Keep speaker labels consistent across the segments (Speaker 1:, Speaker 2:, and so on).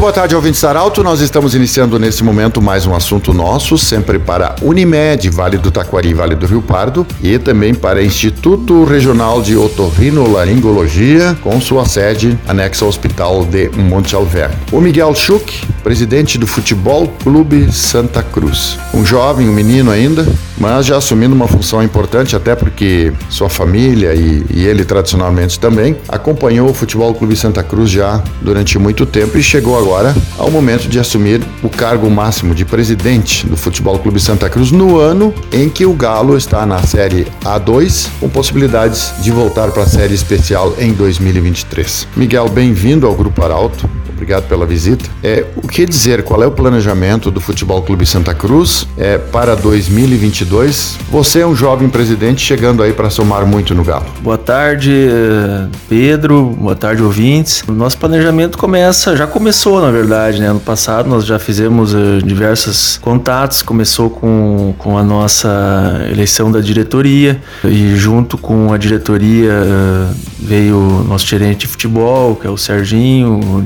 Speaker 1: Muito boa tarde, ouvintes Arauto. Nós estamos iniciando nesse momento mais um assunto nosso, sempre para Unimed, Vale do Taquari, Vale do Rio Pardo, e também para Instituto Regional de Otorrinolaringologia, com sua sede anexa ao Hospital de Monte Alverne. O Miguel Schuch, presidente do Futebol Clube Santa Cruz. Um jovem, um menino ainda, mas já assumindo uma função importante, até porque sua família e, e ele tradicionalmente também acompanhou o Futebol Clube Santa Cruz já durante muito tempo e chegou agora ao momento de assumir o cargo máximo de presidente do Futebol Clube Santa Cruz no ano em que o Galo está na Série A2, com possibilidades de voltar para a Série Especial em 2023. Miguel, bem-vindo ao Grupo Arauto. Obrigado pela visita. É, o que dizer? Qual é o planejamento do Futebol Clube Santa Cruz é, para 2022? Você é um jovem presidente chegando aí para somar muito no Galo.
Speaker 2: Boa tarde, eh, Pedro. Boa tarde, ouvintes. O nosso planejamento começa, já começou, na verdade, né? No passado nós já fizemos uh, diversos contatos. Começou com, com a nossa eleição da diretoria e junto com a diretoria uh, veio o nosso gerente de futebol, que é o Serginho, a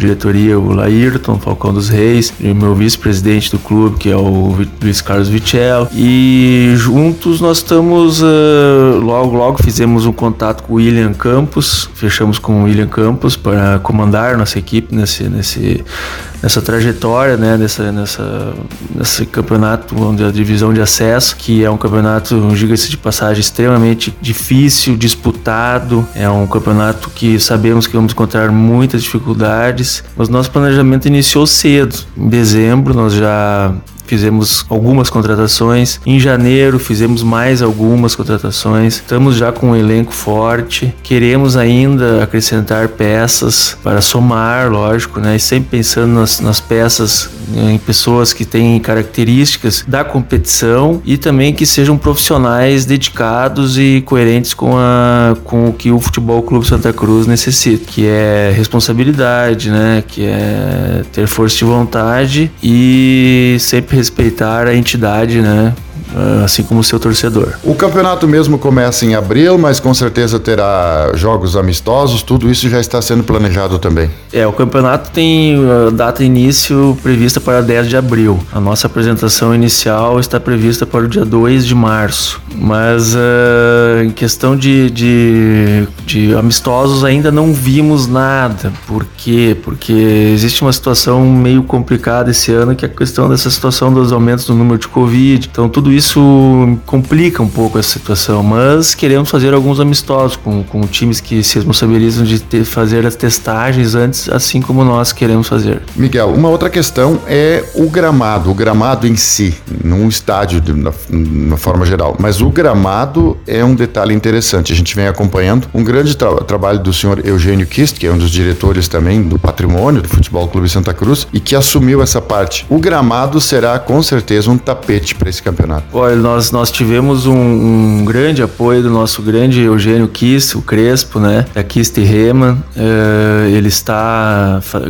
Speaker 2: o Laírton Falcão dos Reis, e o meu vice-presidente do clube, que é o Luiz Carlos Vicello. E juntos nós estamos, uh, logo, logo fizemos um contato com o William Campos, fechamos com o William Campos para comandar nossa equipe nesse, nesse, nessa trajetória, né, nessa, nessa, nesse campeonato onde a divisão de acesso, que é um campeonato, diga-se de passagem, extremamente difícil, disputado, é um campeonato que sabemos que vamos encontrar muitas dificuldades, mas nosso planejamento iniciou cedo. Em dezembro nós já fizemos algumas contratações. Em janeiro fizemos mais algumas contratações. Estamos já com um elenco forte. Queremos ainda acrescentar peças para somar, lógico, né? E sempre pensando nas, nas peças em pessoas que têm características da competição e também que sejam profissionais dedicados e coerentes com, a, com o que o Futebol Clube Santa Cruz necessita, que é responsabilidade, né? Que é ter força de vontade e sempre respeitar a entidade, né? Assim como o seu torcedor.
Speaker 1: O campeonato mesmo começa em abril, mas com certeza terá jogos amistosos, tudo isso já está sendo planejado também.
Speaker 2: É, o campeonato tem uh, data início prevista para 10 de abril. A nossa apresentação inicial está prevista para o dia 2 de março, mas uh, em questão de, de, de amistosos ainda não vimos nada. Por quê? Porque existe uma situação meio complicada esse ano, que é a questão dessa situação dos aumentos do número de Covid. Então tudo isso isso complica um pouco essa situação, mas queremos fazer alguns amistosos com, com times que se responsabilizam de ter, fazer as testagens antes, assim como nós queremos fazer.
Speaker 1: Miguel, uma outra questão é o gramado, o gramado em si, num estádio de, na, na, forma geral, mas o gramado é um detalhe interessante. A gente vem acompanhando um grande tra trabalho do senhor Eugênio Kist, que é um dos diretores também do patrimônio do Futebol Clube Santa Cruz e que assumiu essa parte. O gramado será com certeza um tapete para esse campeonato.
Speaker 2: Olha, nós, nós tivemos um, um, grande apoio do nosso grande Eugênio Kiss, o Crespo, né? Da Kist Reman. Uh, ele está fa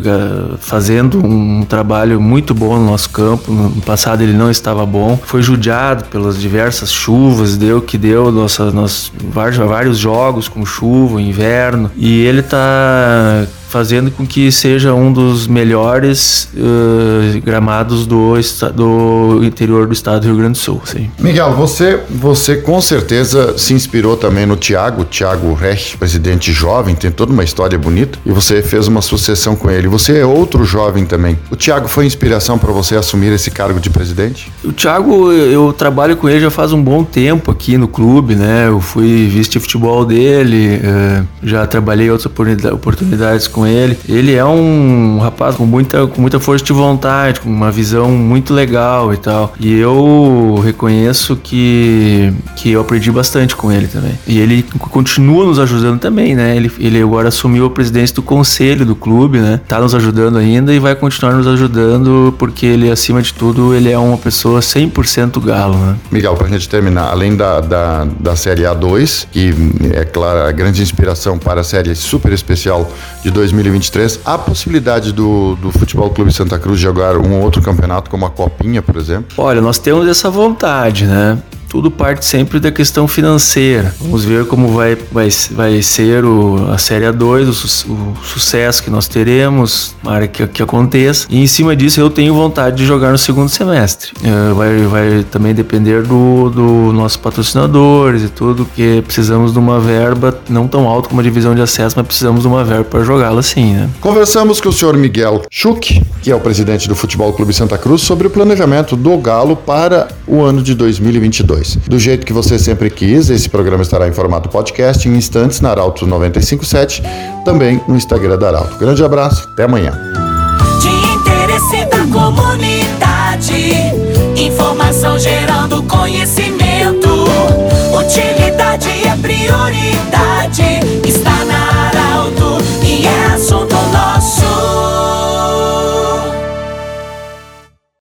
Speaker 2: fazendo um trabalho muito bom no nosso campo. No passado ele não estava bom. Foi judiado pelas diversas chuvas, deu que deu nossa, nossa, vários, vários jogos com chuva, inverno. E ele está fazendo com que seja um dos melhores uh, gramados do, do interior do estado do Rio Grande do Sul. Sim.
Speaker 1: Miguel, você, você com certeza se inspirou também no Tiago, Tiago Reich, presidente jovem, tem toda uma história bonita, e você fez uma sucessão com ele. Você é outro jovem também. O Tiago foi inspiração para você assumir esse cargo de presidente?
Speaker 2: O Tiago, eu trabalho com ele já faz um bom tempo aqui no clube, né? Eu fui vice de futebol dele, uh, já trabalhei outras oportunidades com ele. Ele é um rapaz com muita, com muita força de vontade, com uma visão muito legal e tal. E eu reconheço que, que eu aprendi bastante com ele também. E ele continua nos ajudando também, né? Ele, ele agora assumiu a presidência do conselho do clube, né? Tá nos ajudando ainda e vai continuar nos ajudando porque ele, acima de tudo, ele é uma pessoa 100% galo, né?
Speaker 1: Miguel, pra gente terminar, além da, da, da Série A2, que é claro, a grande inspiração para a série super especial de 2020, 2023, há possibilidade do, do Futebol Clube Santa Cruz jogar um outro campeonato, como a Copinha, por exemplo?
Speaker 2: Olha, nós temos essa vontade, né? Tudo parte sempre da questão financeira. Vamos ver como vai, vai, vai ser o, a Série A2, o, o sucesso que nós teremos, para que, que aconteça. E em cima disso eu tenho vontade de jogar no segundo semestre. Uh, vai, vai também depender do, do nossos patrocinadores e tudo, que precisamos de uma verba não tão alta como a divisão de acesso, mas precisamos de uma verba para jogá-la assim, né?
Speaker 1: Conversamos com o senhor Miguel Schuch, que é o presidente do Futebol Clube Santa Cruz, sobre o planejamento do Galo para o ano de 2022. Do jeito que você sempre quis, esse programa estará em formato podcast em instantes na Arauto 957, também no Instagram da Arauto. Grande abraço, até amanhã.
Speaker 3: De interesse da comunidade, informação gerando conhecimento. Utilidade é prioridade.